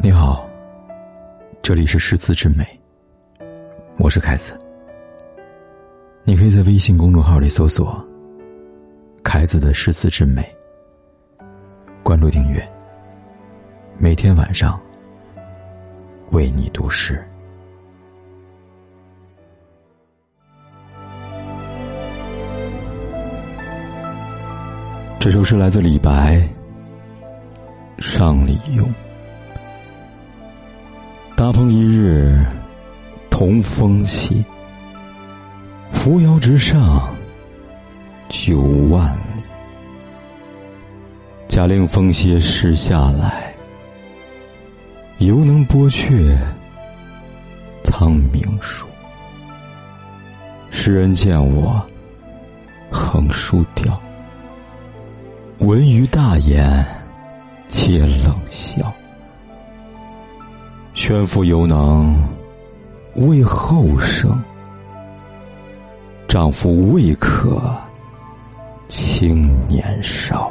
你好，这里是诗词之美，我是凯子。你可以在微信公众号里搜索“凯子的诗词之美”，关注订阅，每天晚上为你读诗。这首诗来自李白，《上李邕》。大鹏一日同风起，扶摇直上九万里。假令风歇时下来，犹能拨却苍冥树。诗人见我横书调。闻于大言，皆冷笑。劝父犹能为后生，丈夫未可轻年少。